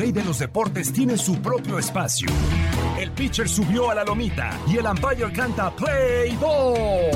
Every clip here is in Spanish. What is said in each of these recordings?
Rey de los deportes tiene su propio espacio. El pitcher subió a la lomita y el umpire canta Play Ball.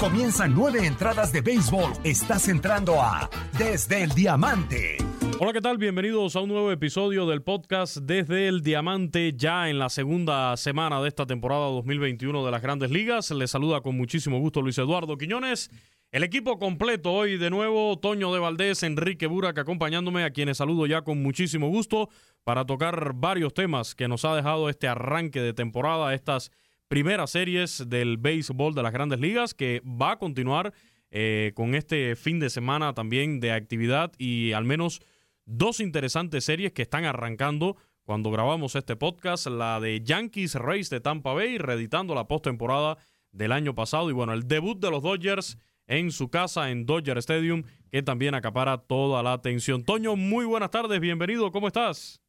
Comienzan nueve entradas de béisbol. Estás entrando a Desde el Diamante. Hola, ¿qué tal? Bienvenidos a un nuevo episodio del podcast Desde el Diamante, ya en la segunda semana de esta temporada 2021 de las Grandes Ligas. Les saluda con muchísimo gusto Luis Eduardo Quiñones. El equipo completo hoy de nuevo, Toño de Valdés, Enrique Burak acompañándome, a quienes saludo ya con muchísimo gusto para tocar varios temas que nos ha dejado este arranque de temporada, estas primeras series del béisbol de las grandes ligas, que va a continuar eh, con este fin de semana también de actividad y al menos dos interesantes series que están arrancando cuando grabamos este podcast, la de Yankees Race de Tampa Bay, reeditando la postemporada del año pasado y bueno, el debut de los Dodgers en su casa en Dodger Stadium, que también acapara toda la atención. Toño, muy buenas tardes, bienvenido, ¿cómo estás?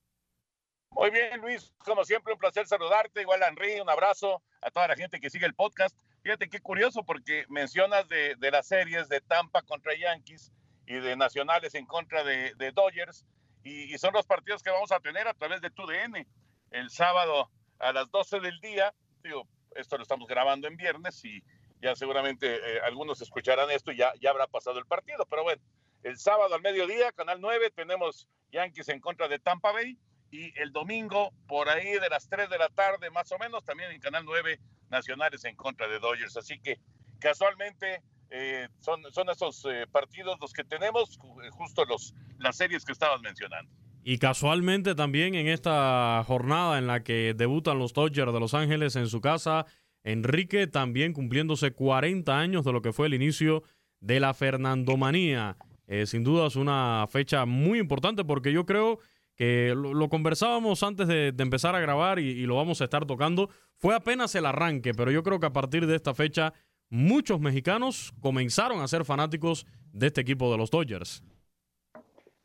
Muy bien, Luis, como siempre, un placer saludarte. Igual Henry, un abrazo a toda la gente que sigue el podcast. Fíjate qué curioso, porque mencionas de, de las series de Tampa contra Yankees y de Nacionales en contra de, Dodgers. Y, son los partidos que vamos a tener a través de TUDN el sábado a las 12 del día. Digo, esto lo estamos grabando en viernes y ya seguramente eh, algunos escucharán esto y ya, ya habrá pasado el partido. Pero bueno, el sábado al mediodía, Canal 9, tenemos Yankees en contra de Tampa Bay. Y el domingo, por ahí de las 3 de la tarde, más o menos, también en Canal 9, Nacionales en contra de Dodgers. Así que casualmente eh, son, son esos eh, partidos los que tenemos, justo los, las series que estabas mencionando. Y casualmente también en esta jornada en la que debutan los Dodgers de Los Ángeles en su casa, Enrique también cumpliéndose 40 años de lo que fue el inicio de la Fernandomanía. sin duda es una fecha muy importante porque yo creo que lo, conversábamos antes de, empezar a grabar y, lo vamos a estar tocando. Fue apenas el arranque, pero yo creo que a partir de esta fecha muchos mexicanos comenzaron a ser fanáticos de este equipo de los Dodgers.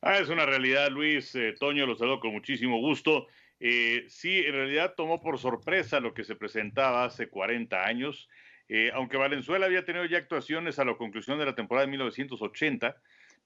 Ah, es una realidad, Luis. Eh, Toño, lo saludo con muchísimo gusto. Eh, sí, en realidad tomó por sorpresa lo que se presentaba hace 40 años. Eh, aunque Valenzuela había tenido ya actuaciones a la conclusión de la temporada de 1980,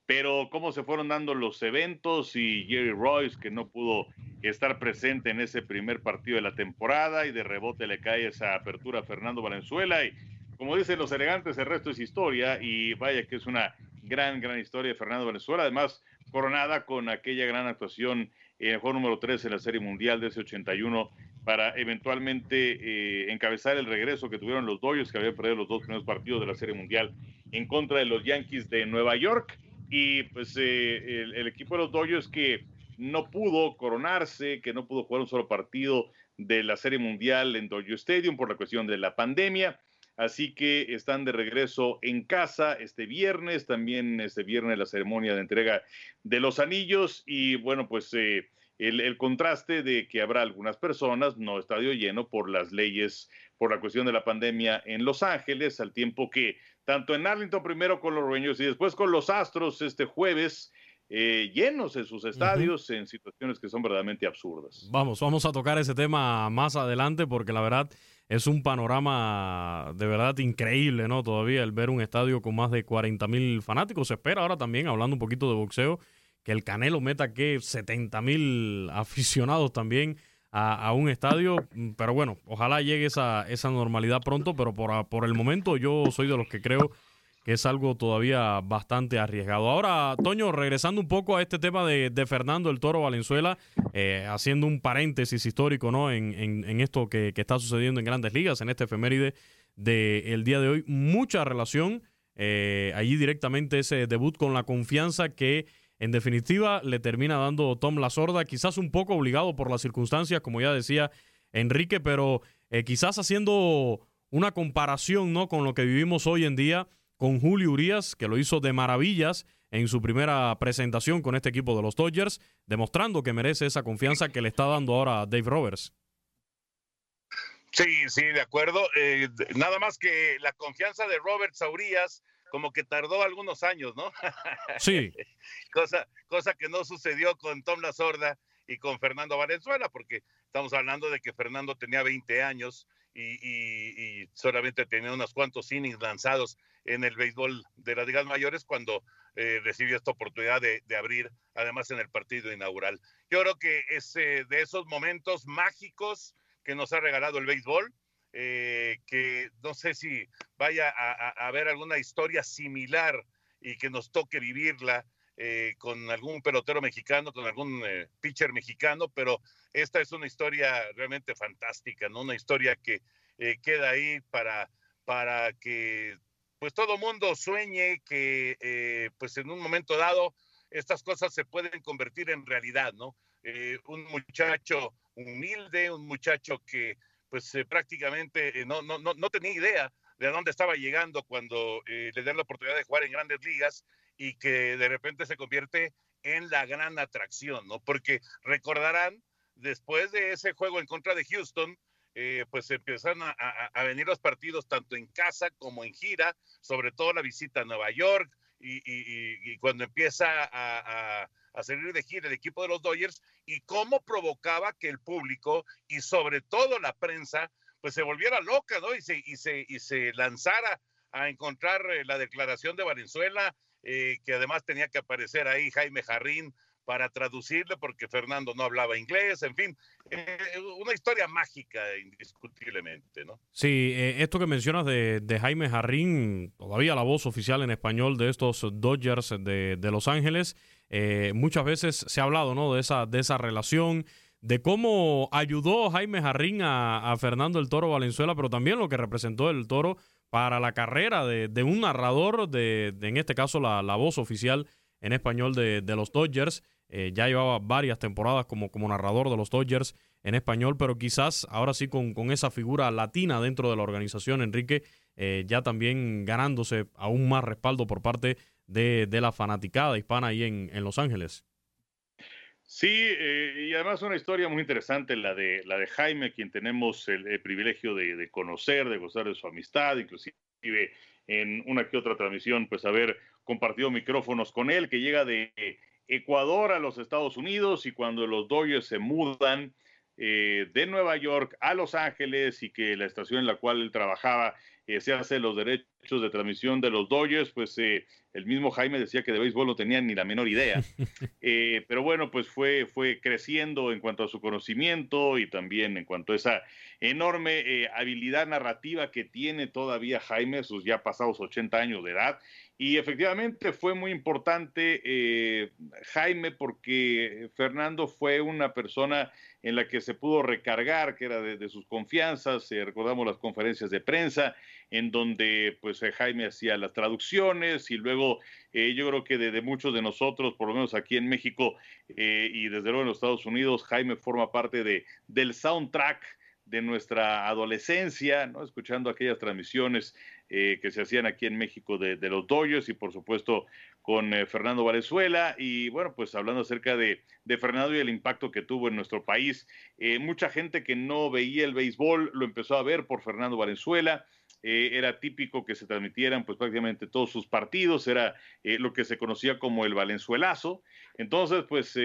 pero cómo se fueron dando los eventos y Jerry Royce, que no pudo estar presente en ese primer partido de la temporada y de rebote le cae esa apertura a Fernando Valenzuela y como dicen los elegantes, el resto es historia y vaya que es una gran, gran historia de Fernando Venezuela, además coronada con aquella gran actuación en el juego número 3 en la Serie Mundial de ese 81 para eventualmente eh, encabezar el regreso que tuvieron los Dodgers, que habían perdido los dos primeros partidos de la Serie Mundial en contra de los Yankees de Nueva York. Y pues eh, el, el, equipo de los Dodgers que no pudo coronarse, que no pudo jugar un solo partido de la Serie Mundial en Dodger Stadium por la cuestión de la pandemia. Así que están de regreso en casa este viernes, también este viernes la ceremonia de entrega de los anillos y bueno, pues eh, el, contraste de que habrá algunas personas, no estadio lleno por las leyes, por la cuestión de la pandemia en Los Ángeles, al tiempo que tanto en Arlington primero con los Rueños y después con los Astros este jueves. Eh, llenos en sus estadios en situaciones que son verdaderamente absurdas. Vamos, vamos a tocar ese tema más adelante porque la verdad es un panorama de verdad increíble, ¿no? Todavía el ver un estadio con más de 40 mil fanáticos. Se espera ahora también, hablando un poquito de boxeo, que el Canelo meta que 70 mil aficionados también a, un estadio. Pero bueno, ojalá llegue esa, esa normalidad pronto, pero por, por el momento yo soy de los que creo que es algo todavía bastante arriesgado. Ahora, Toño, regresando un poco a este tema de, Fernando el Toro Valenzuela, eh, haciendo un paréntesis histórico ¿no? en, esto que, está sucediendo en grandes ligas, en este efeméride del día de hoy, mucha relación eh, allí directamente ese debut con la confianza que en definitiva le termina dando Tom La Sorda, quizás un poco obligado por las circunstancias, como ya decía Enrique, pero eh, quizás haciendo una comparación ¿no? con lo que vivimos hoy en día con Julio Urias, que lo hizo de maravillas en su primera presentación con este equipo de los Dodgers, demostrando que merece esa confianza que le está dando ahora Dave Roberts. Sí, sí, de acuerdo. Eh, nada más que la confianza de Roberts Saurías como que tardó algunos años, ¿no? Sí. cosa, cosa que no sucedió con Tom La Sorda y con Fernando Valenzuela, porque estamos hablando de que Fernando tenía 20 años y, solamente tenía unos cuantos innings lanzados en el béisbol de las ligas mayores cuando eh, recibió esta oportunidad de, abrir, además en el partido inaugural. Yo creo que es eh, de esos momentos mágicos que nos ha regalado el béisbol, eh, que no sé si vaya a, haber alguna historia similar y que nos toque vivirla eh, con algún pelotero mexicano, con algún eh, pitcher mexicano, pero esta es una historia realmente fantástica, ¿no? Una historia que eh, queda ahí para, para que pues todo mundo sueñe que pues en un momento dado estas cosas se pueden convertir en realidad, ¿no? un muchacho humilde, un muchacho que pues prácticamente no, no, no, no tenía idea de dónde estaba llegando cuando le dan la oportunidad de jugar en grandes ligas y que de repente se convierte en la gran atracción, ¿no? Porque recordarán, después de ese juego en contra de Houston, eh, pues empiezan a, a, venir los partidos tanto en casa como en gira, sobre todo la visita a Nueva York y, y, y cuando empieza a, a, salir de gira el equipo de los Dodgers y cómo provocaba que el público y sobre todo la prensa pues se volviera loca, ¿no? Y se, y se, y se lanzara a encontrar eh, la declaración de Valenzuela eh, que además tenía que aparecer ahí Jaime Jarrín para traducirle porque Fernando no hablaba inglés, en fin, eh, una historia mágica indiscutiblemente, ¿no? Sí, eh, esto que mencionas de, Jaime Jarrín, todavía la voz oficial en español de estos Dodgers de, Los Ángeles, muchas veces se ha hablado, ¿no? De esa, de esa relación, de cómo ayudó Jaime Jarrín a, a Fernando el Toro Valenzuela, pero también lo que representó el Toro para la carrera de, un narrador, de, en este caso la, voz oficial en español de, los Dodgers. Eh, ya llevaba varias temporadas como, como narrador de los Dodgers en español, pero quizás ahora sí con, con esa figura latina dentro de la organización, Enrique, eh, ya también ganándose aún más respaldo por parte de, la fanaticada hispana ahí en, Los Ángeles. Sí, eh, y además una historia muy interesante, la de, la de Jaime, quien tenemos el, privilegio de, conocer, de gozar de su amistad, inclusive en una que otra transmisión, pues haber compartido micrófonos con él, que llega de Ecuador a los Estados Unidos y cuando los Dodgers se mudan eh, de Nueva York a Los Ángeles y que la estación en la cual él trabajaba eh, se hace los derechos de transmisión de los Dodgers, pues eh, el mismo Jaime decía que de béisbol no tenía ni la menor idea. pero bueno, pues fue, fue creciendo en cuanto a su conocimiento y también en cuanto a esa enorme habilidad narrativa que tiene todavía Jaime, sus ya pasados 80 años de edad. Y efectivamente fue muy importante Jaime porque Fernando fue una persona en la que se pudo recargar, que era de, sus confianzas, eh, recordamos las conferencias de prensa, en donde pues eh, Jaime hacía las traducciones y luego eh, yo creo que de, muchos de nosotros, por lo menos aquí en México y desde luego en los Estados Unidos, Jaime forma parte de, del soundtrack de nuestra adolescencia, ¿no? escuchando aquellas transmisiones que se hacían aquí en México de, de los Dodgers y por supuesto con eh, Fernando Valenzuela y bueno, pues hablando acerca de, Fernando y el impacto que tuvo en nuestro país. Eh, mucha gente que no veía el béisbol lo empezó a ver por Fernando Valenzuela. Eh, era típico que se transmitieran pues prácticamente todos sus partidos, era lo que se conocía como el Valenzuelazo. Entonces, pues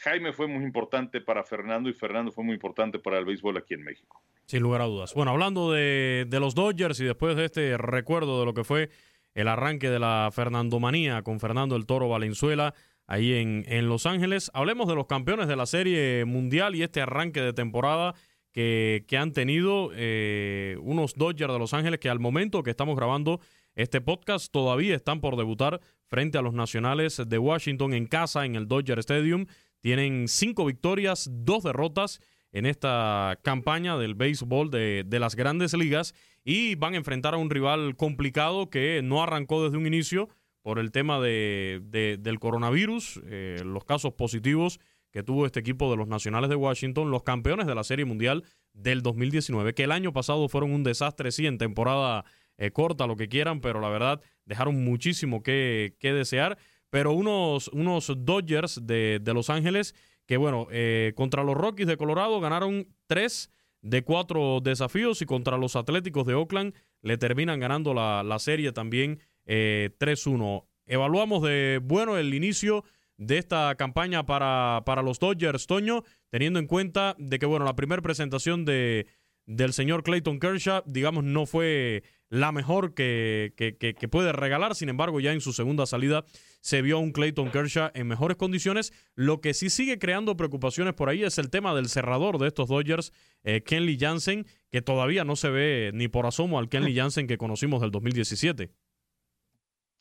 Jaime fue muy importante para Fernando y Fernando fue muy importante para el béisbol aquí en México. Sin lugar a dudas. Bueno, hablando de, los Dodgers y después de este recuerdo de lo que fue el arranque de la Fernandomanía con Fernando el Toro Valenzuela ahí en, en, Los Ángeles. Hablemos de los campeones de la Serie Mundial y este arranque de temporada que, que han tenido eh, unos Dodgers de Los Ángeles que al momento que estamos grabando este podcast todavía están por debutar frente a los Nacionales de Washington en casa en el Dodger Stadium. Tienen cinco victorias, dos derrotas en esta campaña del béisbol de, de las grandes ligas y van a enfrentar a un rival complicado que no arrancó desde un inicio por el tema de, del coronavirus, eh, los casos positivos que tuvo este equipo de los Nacionales de Washington, los campeones de la Serie Mundial del 2019, que el año pasado fueron un desastre, sí, en temporada eh, corta, lo que quieran, pero la verdad dejaron muchísimo que, que desear. Pero unos, unos Dodgers de, Los Ángeles que, bueno, eh, contra los Rockies de Colorado ganaron tres de cuatro desafíos y contra los Atléticos de Oakland le terminan ganando la, la serie también 3-1. Evaluamos de bueno el inicio de esta campaña para, para los Dodgers, Toño, teniendo en cuenta de que, bueno, la primera presentación de, del señor Clayton Kershaw, digamos, no fue la mejor que, que, puede regalar. Sin embargo, ya en su segunda salida se vio a un Clayton Kershaw en mejores condiciones. Lo que sí sigue creando preocupaciones por ahí es el tema del cerrador de estos Dodgers, eh, Kenley Jansen, que todavía no se ve ni por asomo al Kenley Jansen que conocimos del 2017.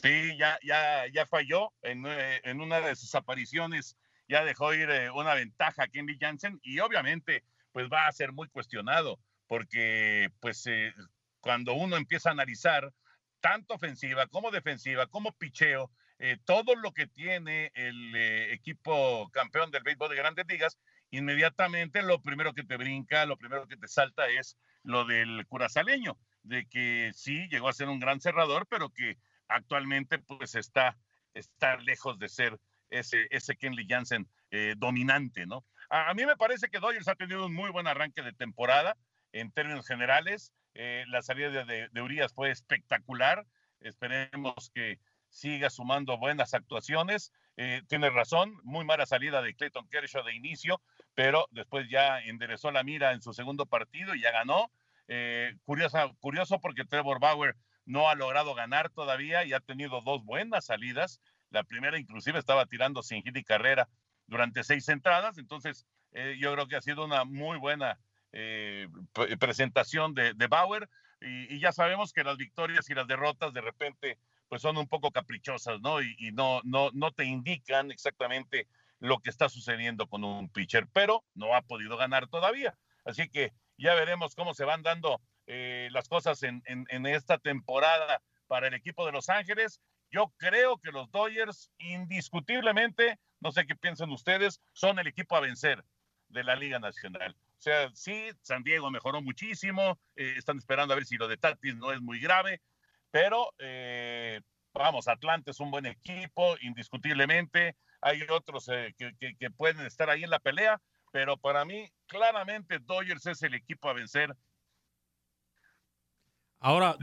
Sí, ya, ya, ya falló en, eh, en una de sus apariciones, ya dejó ir eh, una ventaja a Kenley Jansen y obviamente pues va a ser muy cuestionado porque pues eh, cuando uno empieza a analizar tanto ofensiva como defensiva, como picheo, todo lo que tiene el equipo campeón del béisbol de grandes ligas, inmediatamente lo primero que te brinca, lo primero que te salta es lo del curazaleño, de que sí, llegó a ser un gran cerrador, pero que actualmente pues está, está lejos de ser ese, ese Kenley Jansen eh, dominante, ¿no? A, mí me parece que Dodgers ha tenido un muy buen arranque de temporada en términos generales. Eh, la salida de, de, Urias fue espectacular. Esperemos que siga sumando buenas actuaciones. Eh, tiene razón, muy mala salida de Clayton Kershaw de inicio, pero después ya enderezó la mira en su segundo partido y ya ganó. curioso, curioso porque Trevor Bauer no ha logrado ganar todavía y ha tenido dos buenas salidas. La primera inclusive estaba tirando sin hit y carrera durante seis entradas, entonces eh, yo creo que ha sido una muy buena eh, presentación de, Bauer y, ya sabemos que las victorias y las derrotas de repente pues son un poco caprichosas, ¿no? Y, no, no, no te indican exactamente lo que está sucediendo con un pitcher, pero no ha podido ganar todavía. Así que ya veremos cómo se van dando eh, las cosas en, esta temporada para el equipo de Los Ángeles. Yo creo que los Dodgers, indiscutiblemente, no sé qué piensan ustedes, son el equipo a vencer de la Liga Nacional. O sea, sí, San Diego mejoró muchísimo, eh, están esperando a ver si lo de Tatis no es muy grave, pero eh, vamos, Atlanta es un buen equipo, indiscutiblemente. Hay otros que, que pueden estar ahí en la pelea, pero para mí, claramente, Dodgers es el equipo a vencer Ahora,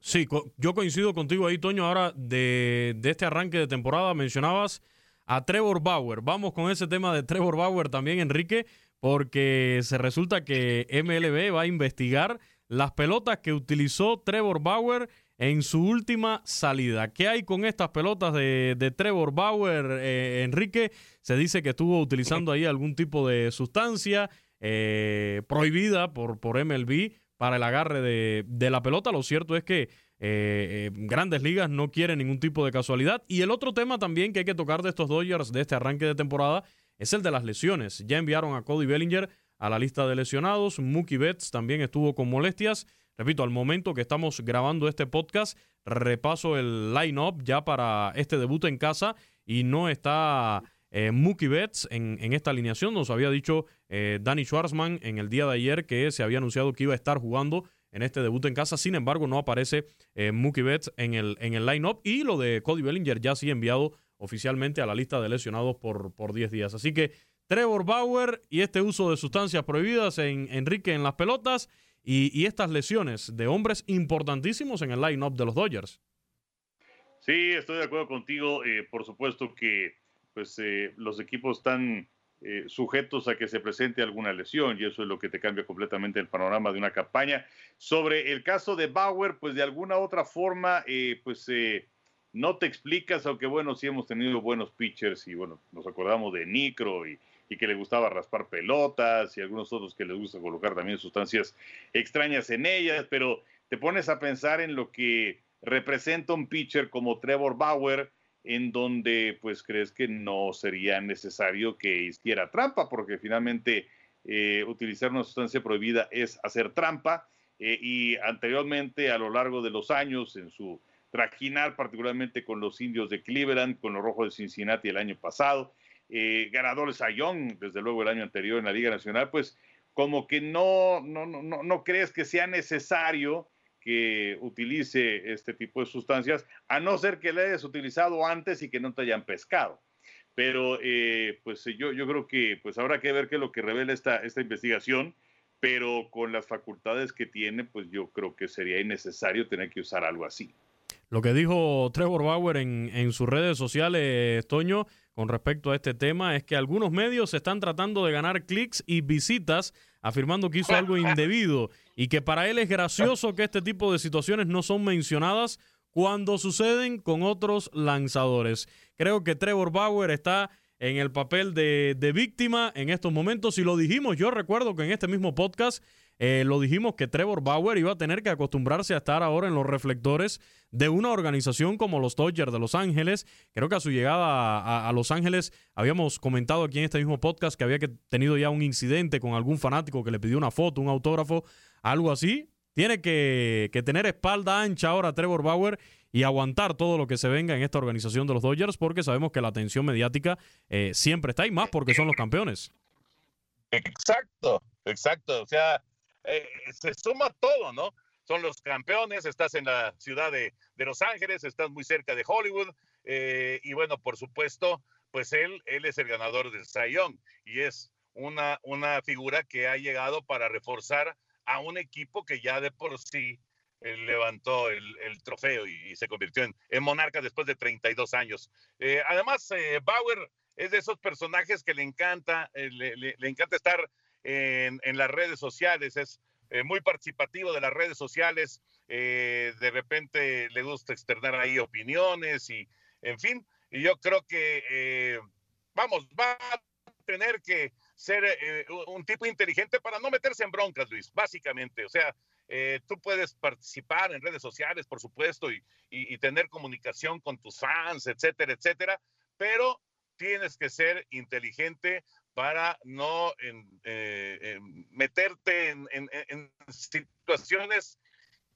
sí, yo coincido contigo ahí, Toño. Ahora, de, este arranque de temporada mencionabas a Trevor Bauer. Vamos con ese tema de Trevor Bauer también, Enrique, porque se resulta que MLB va a investigar las pelotas que utilizó Trevor Bauer en su última salida. ¿Qué hay con estas pelotas de, Trevor Bauer, eh, Enrique? Se dice que estuvo utilizando ahí algún tipo de sustancia eh, prohibida por, por MLB para el agarre de, la pelota. Lo cierto es que eh, eh, Grandes Ligas no quieren ningún tipo de casualidad. Y el otro tema también que hay que tocar de estos Dodgers de este arranque de temporada es el de las lesiones. Ya enviaron a Cody Bellinger a la lista de lesionados. Mookie Betts también estuvo con molestias. Repito, al momento que estamos grabando este podcast, repaso el line-up ya para este debut en casa y no está eh, Mookie Betts en, esta alineación. Nos había dicho eh, Danny Schwarzman en el día de ayer que se había anunciado que iba a estar jugando en este debut en casa. Sin embargo, no aparece eh, Mookie Betts en el, en el line-up. Y lo de Cody Bellinger ya sí enviado oficialmente a la lista de lesionados por, por 10 días. Así que Trevor Bauer y este uso de sustancias prohibidas en Enrique en las pelotas y, estas lesiones de hombres importantísimos en el line-up de los Dodgers. Sí, estoy de acuerdo contigo. por supuesto que pues eh, los equipos están eh, sujetos a que se presente alguna lesión y eso es lo que te cambia completamente el panorama de una campaña. Sobre el caso de Bauer, pues de alguna otra forma, eh, pues no te explicas, aunque bueno, sí hemos tenido buenos pitchers y bueno, nos acordamos de Nicro y, que le gustaba raspar pelotas y algunos otros que les gusta colocar también sustancias extrañas en ellas, pero te pones a pensar en lo que representa un pitcher como Trevor Bauer, en donde pues crees que no sería necesario que hiciera trampa, porque finalmente eh, utilizar una sustancia prohibida es hacer trampa. Eh, y anteriormente, a lo largo de los años, en su trajinar, particularmente con los indios de Cleveland, con los rojos de Cincinnati el año pasado, eh, ganadores a desde luego el año anterior en la Liga Nacional, pues como que no, no, no, no crees que sea necesario que utilice este tipo de sustancias, a no ser que le hayas utilizado antes y que no te hayan pescado. Pero eh, pues yo, yo creo que pues habrá que ver qué es lo que revela esta, esta investigación, pero con las facultades que tiene, pues yo creo que sería innecesario tener que usar algo así. Lo que dijo Trevor Bauer en, en sus redes sociales, Toño, con respecto a este tema, es que algunos medios están tratando de ganar clics y visitas afirmando que hizo algo indebido y que para él es gracioso que este tipo de situaciones no son mencionadas cuando suceden con otros lanzadores. Creo que Trevor Bauer está en el papel de, de, víctima en estos momentos. Y lo dijimos, yo recuerdo que en este mismo podcast eh, lo dijimos que Trevor Bauer iba a tener que acostumbrarse a estar ahora en los reflectores de una organización como los Dodgers de Los Ángeles. Creo que a su llegada a, Los Ángeles habíamos comentado aquí en este mismo podcast que había que, tenido ya un incidente con algún fanático que le pidió una foto, un autógrafo, algo así. Tiene que, tener espalda ancha ahora Trevor Bauer y aguantar todo lo que se venga en esta organización de los Dodgers porque sabemos que la atención mediática eh, siempre está y más porque son los campeones. Exacto, exacto. O sea, eh, se suma todo, ¿no? Son los campeones, estás en la ciudad de, Los Ángeles, estás muy cerca de Hollywood eh, y bueno, por supuesto, pues él, es el ganador del Young y es una, figura que ha llegado para reforzar a un equipo que ya de por sí eh, levantó el, trofeo y, se convirtió en, monarca después de 32 años. además, Bauer es de esos personajes que le encanta, le, encanta estar en, las redes sociales, es eh, muy participativo de las redes sociales, eh, de repente le gusta externar ahí opiniones y, en fin, y yo creo que, eh, vamos, va a tener que ser un tipo inteligente para no meterse en broncas, Luis, básicamente, o sea, tú puedes participar en redes sociales, por supuesto, y, y, tener comunicación con tus fans, etcétera, etcétera, pero tienes que ser inteligente para no eh, meterte en, situaciones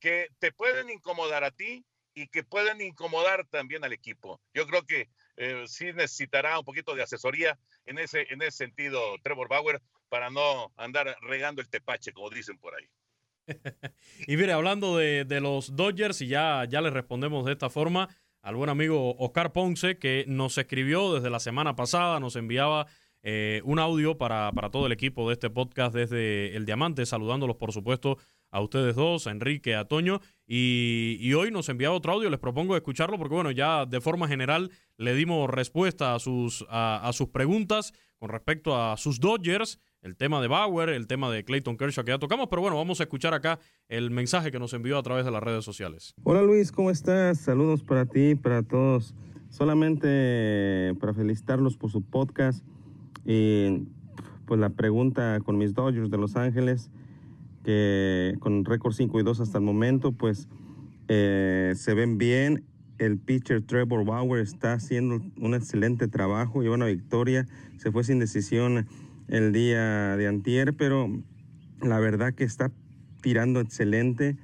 que te pueden incomodar a ti y que pueden incomodar también al equipo. Yo creo que eh, sí necesitará un poquito de asesoría en ese, en ese sentido, Trevor Bauer, para no andar regando el tepache, como dicen por ahí. y mire, hablando de, de, los Dodgers, y ya, ya les respondemos de esta forma al buen amigo Oscar Ponce, que nos escribió desde la semana pasada, nos enviaba eh, un audio para, para, todo el equipo de este podcast desde El Diamante, saludándolos por supuesto a ustedes dos, a Enrique, a Toño, y, hoy nos enviaba otro audio, les propongo escucharlo porque bueno, ya de forma general le dimos respuesta a sus, a, sus preguntas con respecto a sus Dodgers, el tema de Bauer, el tema de Clayton Kershaw que ya tocamos, pero bueno, vamos a escuchar acá el mensaje que nos envió a través de las redes sociales. Hola Luis, ¿cómo estás? Saludos para ti, para todos. Solamente para felicitarlos por su podcast y pues la pregunta con mis Dodgers de Los Ángeles, que con récord 5 y 2 hasta el momento, pues eh, se ven bien. El pitcher Trevor Bauer está haciendo un excelente trabajo, lleva una victoria, se fue sin decisión el día de antier, pero la verdad que está tirando excelente.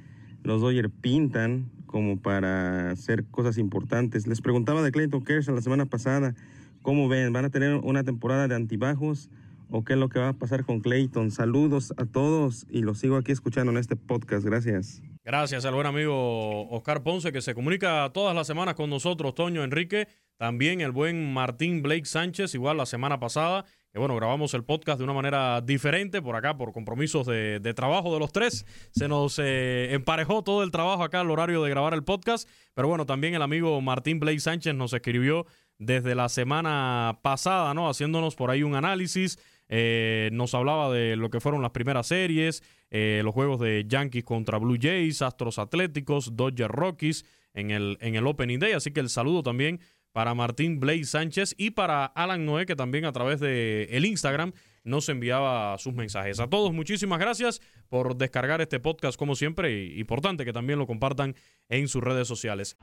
Los Dodgers pintan como para hacer cosas importantes. Les preguntaba de Clayton Kershaw la semana pasada ¿Cómo ven? ¿Van a tener una temporada de antibajos? ¿O qué es lo que va a pasar con Clayton? Saludos a todos y los sigo aquí escuchando en este podcast. Gracias. Gracias al buen amigo Oscar Ponce que se comunica todas las semanas con nosotros, Toño Enrique. También el buen Martín Blake Sánchez, igual la semana pasada. Que bueno, grabamos el podcast de una manera diferente por acá, por compromisos de, trabajo de los tres. Se nos eh, emparejó todo el trabajo acá al horario de grabar el podcast. Pero bueno, también el amigo Martín Blake Sánchez nos escribió desde la semana pasada, ¿no? Haciéndonos por ahí un análisis. Eh, nos hablaba de lo que fueron las primeras series, eh, los juegos de Yankees contra Blue Jays, Astros Atléticos, Dodgers Rockies en el, en el Opening Day. Así que el saludo también para Martín Blaze Sánchez y para Alan Noé, que también a través de el Instagram nos enviaba sus mensajes. A todos, muchísimas gracias por descargar este podcast como siempre y importante que también lo compartan en sus redes sociales.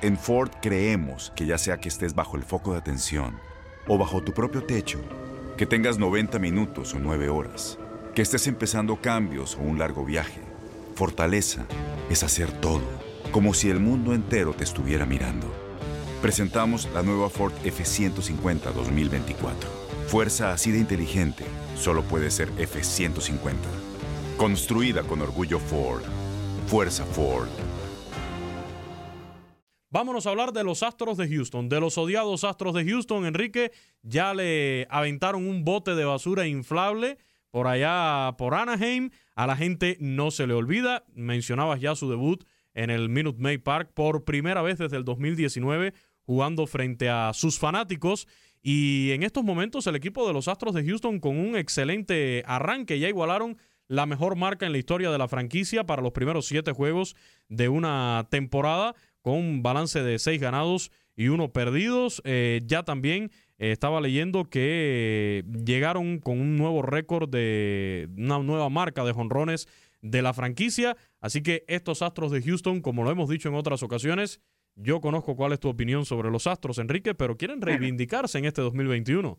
En Ford creemos que ya sea que estés bajo el foco de atención o bajo tu propio techo, que tengas 90 minutos o 9 horas, que estés empezando cambios o un largo viaje, fortaleza es hacer todo, como si el mundo entero te estuviera mirando. Presentamos la nueva Ford F150 2024 Fuerza así de inteligente solo puede ser F-150. Construida con orgullo Ford. Fuerza Ford. Vámonos a hablar de los Astros de Houston, de los odiados Astros de Houston. Enrique, ya le aventaron un bote de basura inflable por allá por Anaheim. A la gente no se le olvida. Mencionabas ya su debut en el Minute Maid Park por primera vez desde el 2019 jugando frente a sus fanáticos. Y en estos momentos el equipo de los Astros de Houston con un excelente arranque ya igualaron la mejor marca en la historia de la franquicia para los primeros siete juegos de una temporada con un balance de seis ganados y uno perdidos. Eh, ya también eh, estaba leyendo que llegaron con un nuevo récord de una nueva marca de jonrones de la franquicia. Así que estos Astros de Houston, como lo hemos dicho en otras ocasiones, yo conozco cuál es tu opinión sobre los Astros, Enrique, pero quieren reivindicarse en este 2021.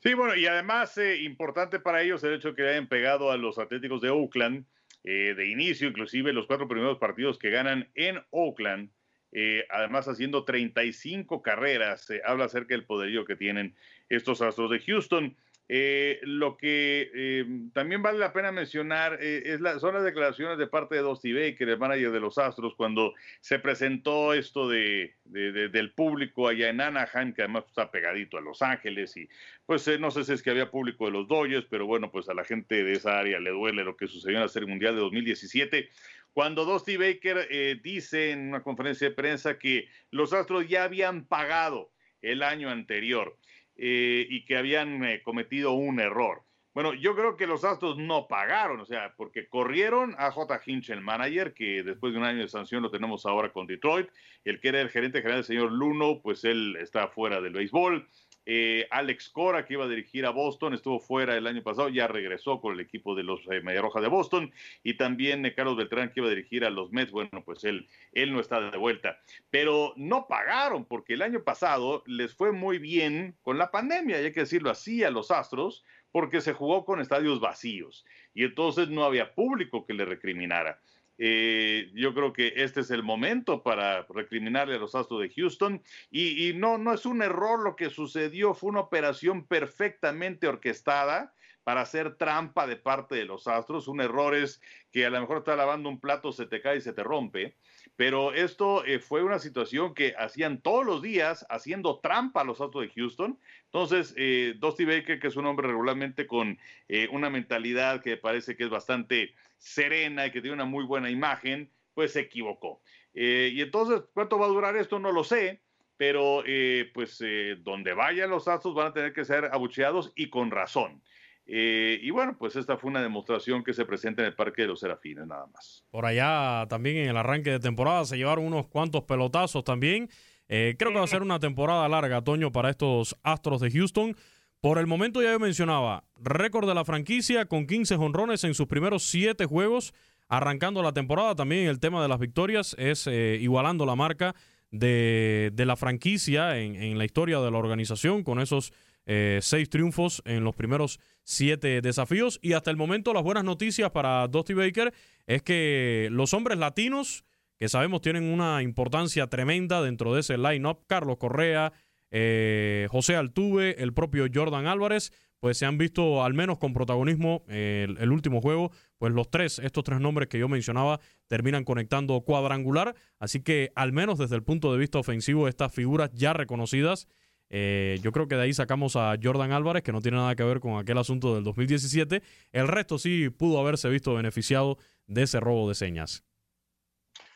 Sí, bueno, y además eh, importante para ellos el hecho de que hayan pegado a los Atléticos de Oakland eh, de inicio, inclusive los cuatro primeros partidos que ganan en Oakland, eh, además haciendo 35 carreras, habla acerca del poderío que tienen estos Astros de Houston. Eh, lo que eh, también vale la pena mencionar eh, es la, son las declaraciones de parte de Dusty Baker, el manager de los Astros, cuando se presentó esto de, del público allá en Anaheim, que además está pegadito a Los Ángeles, y pues no sé si es que había público de los Dodgers, pero bueno, pues a la gente de esa área le duele lo que sucedió en la Serie Mundial de 2017. Cuando Dusty Baker dice en una conferencia de prensa que los Astros ya habían pagado el año anterior. Eh, y que habían eh, cometido un error. Bueno, yo creo que los Astros no pagaron, o sea, porque corrieron a J. Hinch, el manager, que después de un año de sanción lo tenemos ahora con Detroit. El que era el gerente general, el señor Luno, pues él está fuera del béisbol. Eh, Alex Cora, que iba a dirigir a Boston, estuvo fuera el año pasado, ya regresó con el equipo de los eh, Media Roja de Boston. Y también eh, Carlos Beltrán, que iba a dirigir a los Mets, bueno, pues él, él no está de vuelta. Pero no pagaron, porque el año pasado les fue muy bien con la pandemia, hay que decirlo así, a los Astros, porque se jugó con estadios vacíos. Y entonces no había público que le recriminara. Eh, yo creo que este es el momento para recriminarle a los Astros de Houston. Y, no, no es un error lo que sucedió, fue una operación perfectamente orquestada para hacer trampa de parte de los Astros. Un error es que a lo mejor está lavando un plato, se te cae y se te rompe. Pero esto eh, fue una situación que hacían todos los días, haciendo trampa a los Astros de Houston. Entonces, eh, Dusty Baker, que es un hombre regularmente con eh, una mentalidad que parece que es bastante serena y que tiene una muy buena imagen, pues se equivocó. Eh, y entonces, ¿cuánto va a durar esto? No lo sé, pero eh, pues donde vayan los Astros van a tener que ser abucheados y con razón. Y bueno, pues esta fue una demostración que se presenta en el Parque de los Serafines, nada más. Por allá también en el arranque de temporada se llevaron unos cuantos pelotazos también. creo que va a ser una temporada larga, Toño, para estos Astros de Houston. Por el momento ya yo mencionaba, récord de la franquicia con 15 jonrones en sus primeros 7 juegos, arrancando la temporada. También el tema de las victorias es eh, igualando la marca de, la franquicia en, la historia de la organización con esos eh, seis triunfos en los primeros siete desafíos. Y hasta el momento las buenas noticias para Dusty Baker es que los hombres latinos, que sabemos tienen una importancia tremenda dentro de ese line-up, Carlos Correa, eh, José Altuve, el propio Jordan Álvarez, pues se han visto al menos con protagonismo eh, el, último juego, pues los tres, estos tres nombres que yo mencionaba, terminan conectando cuadrangular, así que al menos desde el punto de vista ofensivo, estas figuras ya reconocidas, eh, yo creo que de ahí sacamos a Jordan Álvarez, que no tiene nada que ver con aquel asunto del 2017, el resto sí pudo haberse visto beneficiado de ese robo de señas.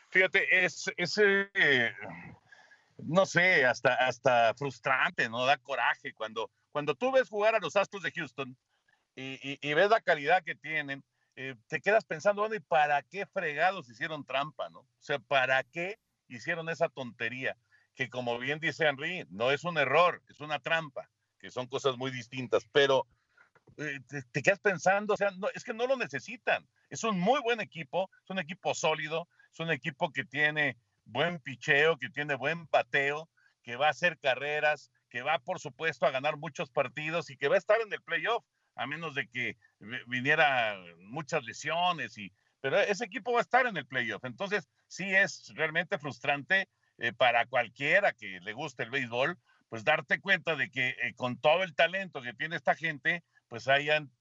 Fíjate, es, ese no sé, hasta, hasta frustrante, ¿no? Da coraje cuando, cuando tú ves jugar a los Astros de Houston y, ves la calidad que tienen, eh, te quedas pensando, ¿y para qué fregados hicieron trampa, no? O sea, ¿para qué hicieron esa tontería? Que como bien dice Henry, no es un error, es una trampa, que son cosas muy distintas, pero eh, te, quedas pensando, o sea, no, es que no lo necesitan. Es un muy buen equipo, es un equipo sólido, es un equipo que tiene buen picheo, que tiene buen pateo, que va a hacer carreras, que va, por supuesto, a ganar muchos partidos y que va a estar en el playoff, a menos de que viniera muchas lesiones. Y, pero ese equipo va a estar en el playoff. Entonces, sí es realmente frustrante eh, para cualquiera que le guste el béisbol, pues darte cuenta de que eh, con todo el talento que tiene esta gente, pues hayan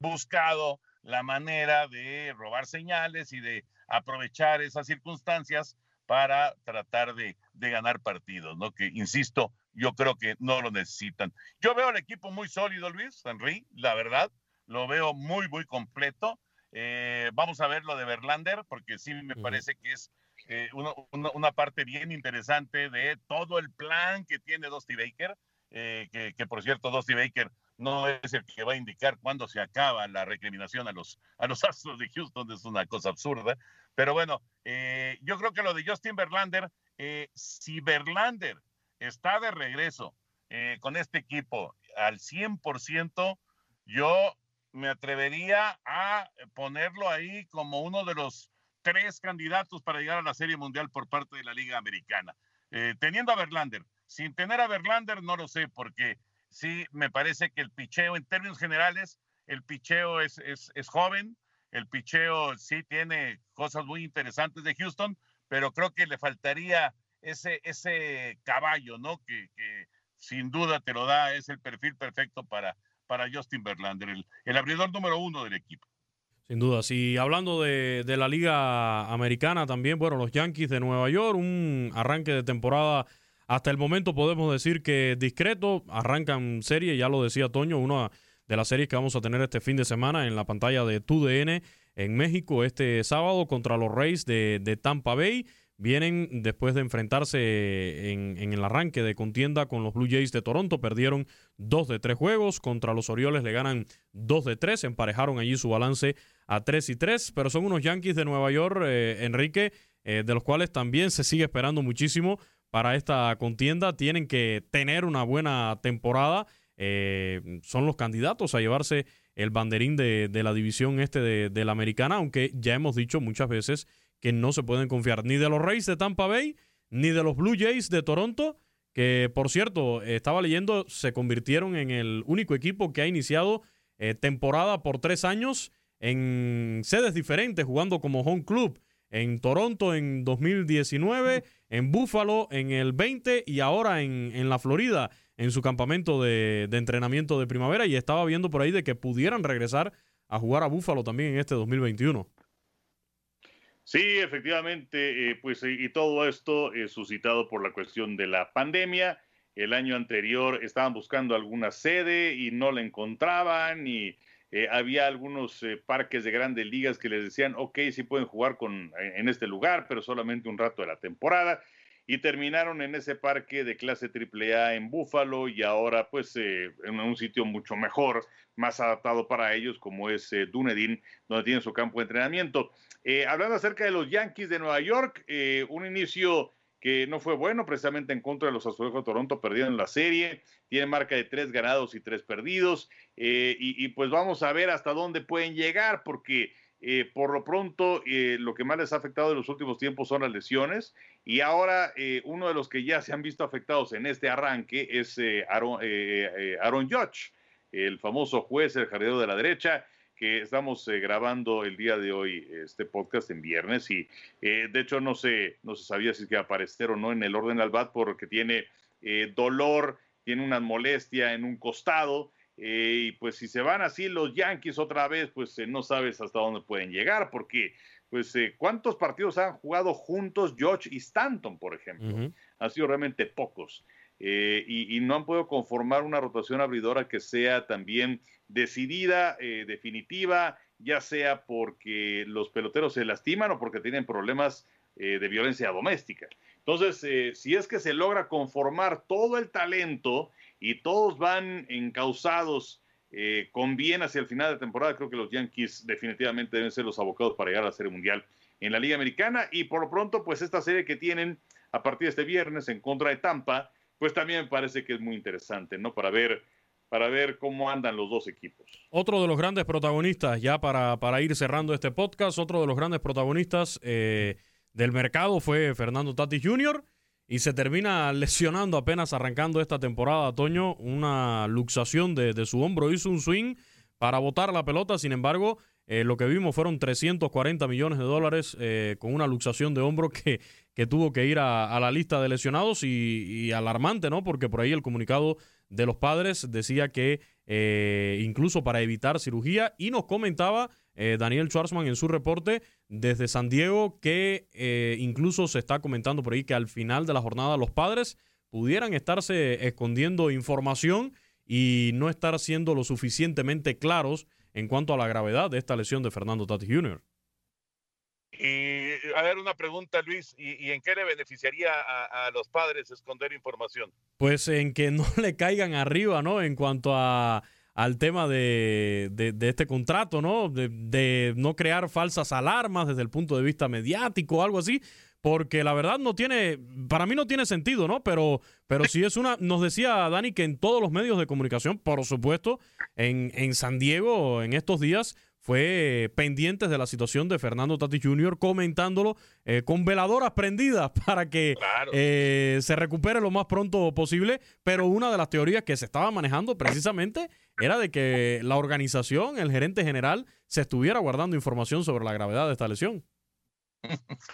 buscado la manera de robar señales y de aprovechar esas circunstancias para tratar de, ganar partidos, ¿no? Que, insisto, yo creo que no lo necesitan. Yo veo al equipo muy sólido, Luis Henry, la verdad, lo veo muy, muy completo. Eh, vamos a ver lo de Verlander, porque sí me parece que es eh, una, parte bien interesante de todo el plan que tiene Dusty Baker, eh, que, por cierto, Dusty Baker no es el que va a indicar cuándo se acaba la recriminación a los, a los Astros de Houston, es una cosa absurda. Pero bueno, eh, yo creo que lo de Justin Verlander, si Verlander está de regreso con este equipo al 100%, yo me atrevería a ponerlo ahí como uno de los tres candidatos para llegar a la Serie Mundial por parte de la Liga Americana. teniendo a Verlander, sin tener a Verlander no lo sé, porque sí me parece que el picheo, en términos generales, el picheo es, es, es joven, el picheo sí tiene cosas muy interesantes de Houston, pero creo que le faltaría ese, ese caballo, ¿no? Que, sin duda te lo da, es el perfil perfecto para, para Justin Verlander, el, el abridor número uno del equipo. Sin duda, si hablando de, de, la liga americana también, bueno, los Yankees de Nueva York, un arranque de temporada hasta el momento podemos decir que discreto, arrancan serie, ya lo decía Toño, una de las series que vamos a tener este fin de semana en la pantalla de TUDN en México este sábado contra los Rays de, Tampa Bay. Vienen después de enfrentarse en, el arranque de contienda con los Blue Jays de Toronto. Perdieron dos de tres juegos. Contra los Orioles le ganan dos de tres. Emparejaron allí su balance a tres y tres. Pero son unos Yankees de Nueva York, eh, Enrique, eh, de los cuales también se sigue esperando muchísimo para esta contienda. Tienen que tener una buena temporada eh, son los candidatos a llevarse el banderín de, la división este de, la americana, aunque ya hemos dicho muchas veces que no se pueden confiar ni de los Rays de Tampa Bay, ni de los Blue Jays de Toronto, que por cierto, estaba leyendo, se convirtieron en el único equipo que ha iniciado eh, temporada por tres años en sedes diferentes, jugando como home club. En Toronto en 2019, en Buffalo en el 20 y ahora en, en la Florida en su campamento de, entrenamiento de primavera y estaba viendo por ahí de que pudieran regresar a jugar a Búfalo también en este 2021. Sí, efectivamente, eh, pues y todo esto es suscitado por la cuestión de la pandemia. El año anterior estaban buscando alguna sede y no la encontraban y eh, había algunos eh, parques de grandes ligas que les decían, ok, sí pueden jugar con, en este lugar, pero solamente un rato de la temporada y terminaron en ese parque de clase AAA en Búfalo y ahora pues eh, en un sitio mucho mejor, más adaptado para ellos como es eh, Dunedin, donde tienen su campo de entrenamiento. Eh, hablando acerca de los Yankees de Nueva York, un inicio que no fue bueno, precisamente en contra de los Azulejos de Toronto, perdieron la serie, tienen marca de tres ganados y tres perdidos, y, y pues vamos a ver hasta dónde pueden llegar, porque eh, por lo pronto, eh, lo que más les ha afectado en los últimos tiempos son las lesiones. Y ahora, eh, uno de los que ya se han visto afectados en este arranque es Aaron, Aaron Judge, el famoso juez, el jardinero de la derecha, que estamos grabando el día de hoy este podcast en viernes. Y de hecho, no se, no se sabía si es que aparecer o no en el orden al bat porque tiene dolor, tiene una molestia en un costado eh, y pues si se van así los Yankees otra vez, pues eh, no sabes hasta dónde pueden llegar, porque pues eh, cuántos partidos han jugado juntos George y Stanton, por ejemplo. Han sido realmente pocos. Y, no han podido conformar una rotación abridora que sea también decidida, definitiva, ya sea porque los peloteros se lastiman o porque tienen problemas de violencia doméstica. Entonces, si es que se logra conformar todo el talento, y todos van encausados eh, con bien hacia el final de temporada. Creo que los Yankees definitivamente deben ser los abocados para llegar a la Serie Mundial en la Liga Americana. Y por lo pronto, pues esta serie que tienen a partir de este viernes en contra de Tampa, pues también parece que es muy interesante, ¿no? Para ver, para ver cómo andan los dos equipos. Otro de los grandes protagonistas, ya para, para ir cerrando este podcast, otro de los grandes protagonistas eh, del mercado fue Fernando Tati Jr., y se termina lesionando apenas arrancando esta temporada, Toño, una luxación de, su hombro, hizo un swing para botar la pelota, sin embargo, eh, lo que vimos fueron 340 millones de dólares eh, con una luxación de hombro que, que tuvo que ir a, la lista de lesionados y, alarmante, ¿no? Porque por ahí el comunicado de los padres decía que eh, incluso para evitar cirugía y nos comentaba eh, Daniel Schwarzman en su reporte desde San Diego que eh, incluso se está comentando por ahí que al final de la jornada los padres pudieran estarse escondiendo información y no estar siendo lo suficientemente claros en cuanto a la gravedad de esta lesión de Fernando Tati Jr. Y a ver, una pregunta, Luis, ¿y, en qué le beneficiaría a, los padres esconder información? Pues en que no le caigan arriba, ¿no? En cuanto a al tema de, este contrato, ¿no? De, de, no crear falsas alarmas desde el punto de vista mediático o algo así, porque la verdad no tiene, para mí no tiene sentido, ¿no? Pero, pero sí es una, nos decía Dani que en todos los medios de comunicación, por supuesto, en, en San Diego en estos días, fue pendientes de la situación de Fernando Tati Jr., comentándolo eh, con veladoras prendidas para que eh, se recupere lo más pronto posible. Pero una de las teorías que se estaba manejando precisamente era de que la organización, el gerente general, se estuviera guardando información sobre la gravedad de esta lesión.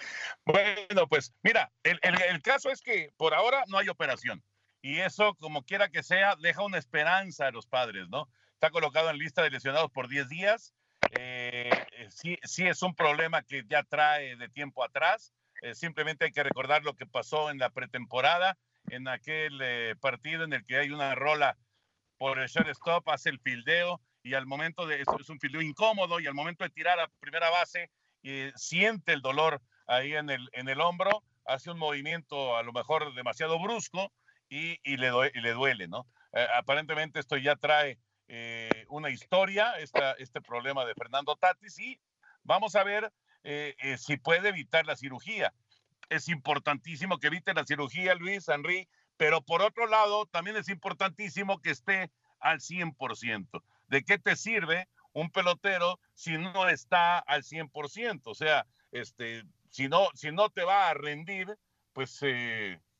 Bueno, pues mira, el, el caso es que por ahora no hay operación. Y eso, como quiera que sea, deja una esperanza a los padres, ¿no? Está colocado en lista de lesionados por 10 días eh, eh, sí, sí es un problema que ya trae de tiempo atrás. Eh, simplemente hay que recordar lo que pasó en la pretemporada, en aquel partido en el que hay una rola por el shortstop, hace el fildeo y al momento de, es un fildeo incómodo y al momento de tirar a primera base, siente el dolor ahí en el, en el hombro, hace un movimiento a lo mejor demasiado brusco y, y, le, y le duele, ¿no? aparentemente esto ya trae eh, una historia, este problema de Fernando Tatis, y vamos a ver eh, eh, si puede evitar la cirugía. Es importantísimo que evite la cirugía, Luis, Henry, pero por otro lado, también es importantísimo que esté al 100%. ¿De qué te sirve un pelotero si no está al 100%? O sea, este, si, no, si no te va a rendir, pues,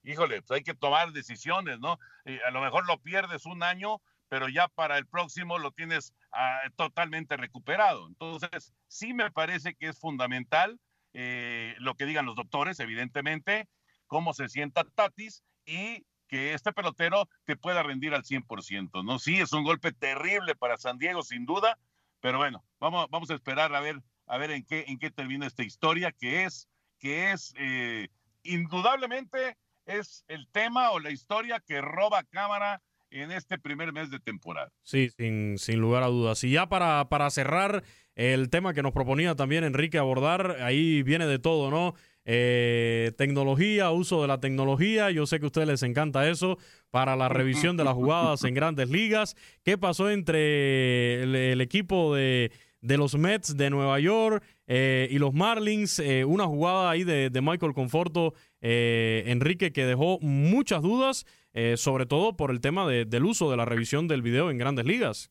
híjole, pues hay que tomar decisiones, ¿no? a lo mejor lo pierdes un año, pero ya para el próximo lo tienes ah, totalmente recuperado. Entonces, sí me parece que es fundamental eh, lo que digan los doctores, evidentemente, cómo se sienta Tatis y que este pelotero te pueda rendir al 100%, ¿no? Sí, es un golpe terrible para San Diego, sin duda, pero bueno, vamos, vamos a esperar a ver, a ver en qué, en qué termina esta historia, que es, que es eh, indudablemente es el tema o la historia que roba cámara en este primer mes de temporada. Sí, sin, sin lugar a dudas. Y ya para, para cerrar el tema que nos proponía también Enrique abordar, ahí viene de todo, ¿no? Eh, tecnología, uso de la tecnología, yo sé que a ustedes les encanta eso, para la revisión de las jugadas en grandes ligas. ¿Qué pasó entre el, equipo de, de, los Mets de Nueva York eh, y los Marlins? Eh, una jugada ahí de, de Michael Conforto, Enrique, que dejó muchas dudas. Eh, sobre todo por el tema del uso de la revisión del video en grandes ligas.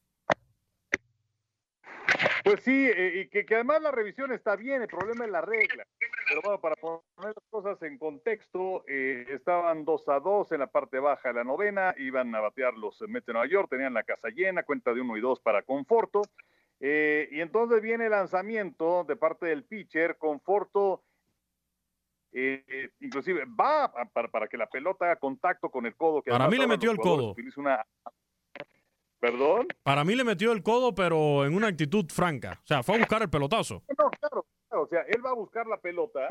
Pues sí, eh, y que, además la revisión está bien, el problema es la regla. Pero bueno, para poner las cosas en contexto, eh, estaban 2 a 2 en la parte baja de la novena, iban a batear los Mets de Nueva York, tenían la casa llena, cuenta de 1 y 2 para Conforto. y entonces viene el lanzamiento de parte del pitcher, Conforto eh, inclusive va para, para, que la pelota haga contacto con el codo. Que para mí le metió el codo. ¿Perdón? Para mí le metió el codo, pero en una actitud franca. O sea, fue a buscar el pelotazo. No, claro, O sea, él va a buscar la pelota,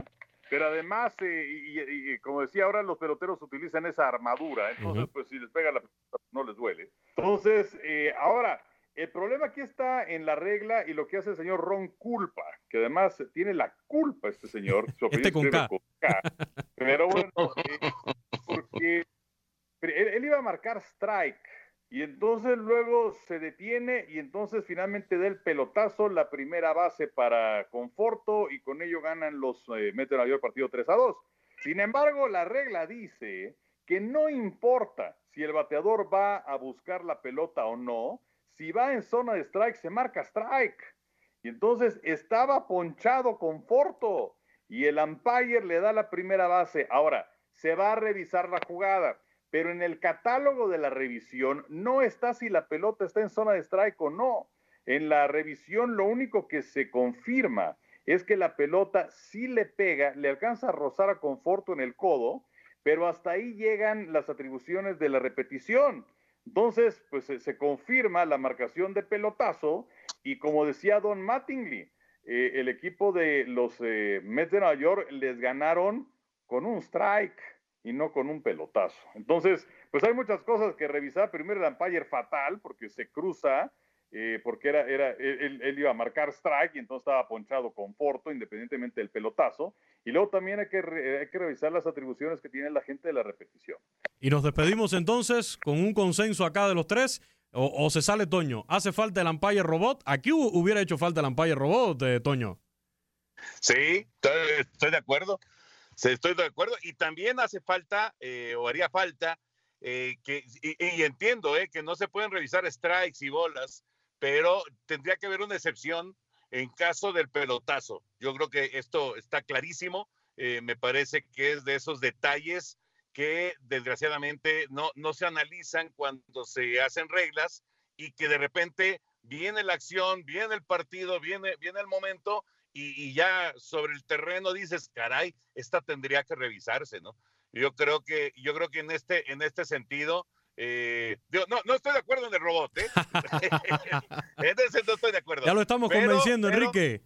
pero además, eh, y, como decía, ahora los peloteros utilizan esa armadura. Entonces, pues si les pega la pelota, no les duele. Entonces, eh, ahora, el problema aquí está en la regla y lo que hace el señor Ron Culpa, que además tiene la culpa este señor. este con K. Pero bueno, eh, porque él, iba a marcar strike y entonces luego se detiene y entonces finalmente da el pelotazo, la primera base para Conforto y con ello ganan los eh, Mets de partido 3 a 2. Sin embargo, la regla dice que no importa si el bateador va a buscar la pelota o no, si va en zona de strike, se marca strike. Y entonces estaba ponchado con Forto y el umpire le da la primera base. Ahora, se va a revisar la jugada, pero en el catálogo de la revisión no está si la pelota está en zona de strike o no. En la revisión lo único que se confirma es que la pelota sí le pega, le alcanza a rozar a Conforto en el codo, pero hasta ahí llegan las atribuciones de la repetición. Entonces, pues se, confirma la marcación de pelotazo y como decía Don Mattingly, eh, el equipo de los eh, Mets de Nueva York les ganaron con un strike y no con un pelotazo. Entonces, pues hay muchas cosas que revisar. Primero el umpire fatal porque se cruza, eh, porque era, era, él, iba a marcar strike y entonces estaba ponchado con Forto, independientemente del pelotazo. Y luego también hay que, hay que revisar las atribuciones que tiene la gente de la repetición. Y nos despedimos entonces con un consenso acá de los tres. O, se sale Toño. ¿Hace falta el umpire robot? Aquí hubiera hecho falta el umpire robot, eh, Toño. Sí, estoy de acuerdo. Estoy de acuerdo. Y también hace falta, eh, o haría falta, eh, que, y, entiendo eh, que no se pueden revisar strikes y bolas, pero tendría que haber una excepción en caso del pelotazo. Yo creo que esto está clarísimo. me parece que es de esos detalles que desgraciadamente no, no se analizan cuando se hacen reglas y que de repente viene la acción, viene el partido, viene, viene el momento y, ya sobre el terreno dices, caray, esta tendría que revisarse, ¿no? Yo creo que, yo creo que en este, en este sentido, eh, no, no estoy de acuerdo en el robot, ¿eh? no estoy de acuerdo. Ya lo estamos convenciendo, Enrique.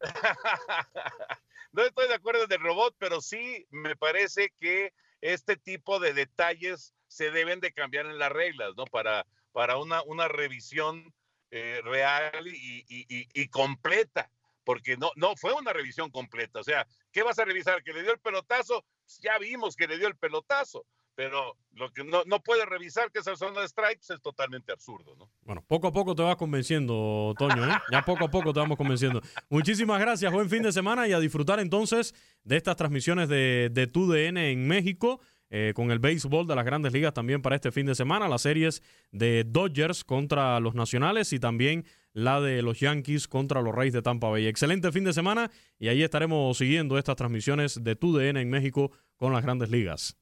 no estoy de acuerdo en el robot, pero sí me parece que este tipo de detalles se deben de cambiar en las reglas, ¿no? Para, para una, una revisión eh, real y, y, y completa porque no, no fue una revisión completa. O sea, ¿qué vas a revisar? ¿Que le dio el pelotazo? Ya vimos que le dio el pelotazo, pero lo que no, no puede revisar que esa zona de strikes es totalmente absurdo, ¿no? Bueno, poco a poco te vas convenciendo, Toño, ¿eh? Ya poco a poco te vamos convenciendo. Muchísimas gracias, buen fin de semana y a disfrutar entonces de estas transmisiones de, de TUDN en México. Eh, con el béisbol de las grandes ligas también para este fin de semana, las series de Dodgers contra los Nacionales y también la de los Yankees contra los Reyes de Tampa Bay. Excelente fin de semana y ahí estaremos siguiendo estas transmisiones de TUDN en México con las grandes ligas.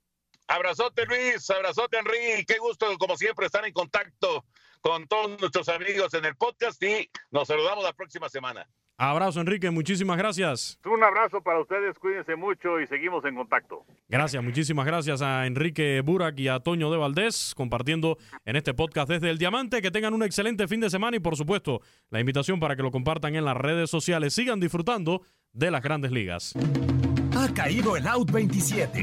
Abrazote Luis, abrazote Henry, qué gusto como siempre estar en contacto con todos nuestros amigos en el podcast y nos saludamos la próxima semana. Abrazo, Enrique. Muchísimas gracias. Un abrazo para ustedes. Cuídense mucho y seguimos en contacto. Gracias, muchísimas gracias a Enrique Burak y a Toño de Valdés compartiendo en este podcast desde el Diamante. Que tengan un excelente fin de semana y, por supuesto, la invitación para que lo compartan en las redes sociales. Sigan disfrutando de las grandes ligas. Ha caído el Out 27.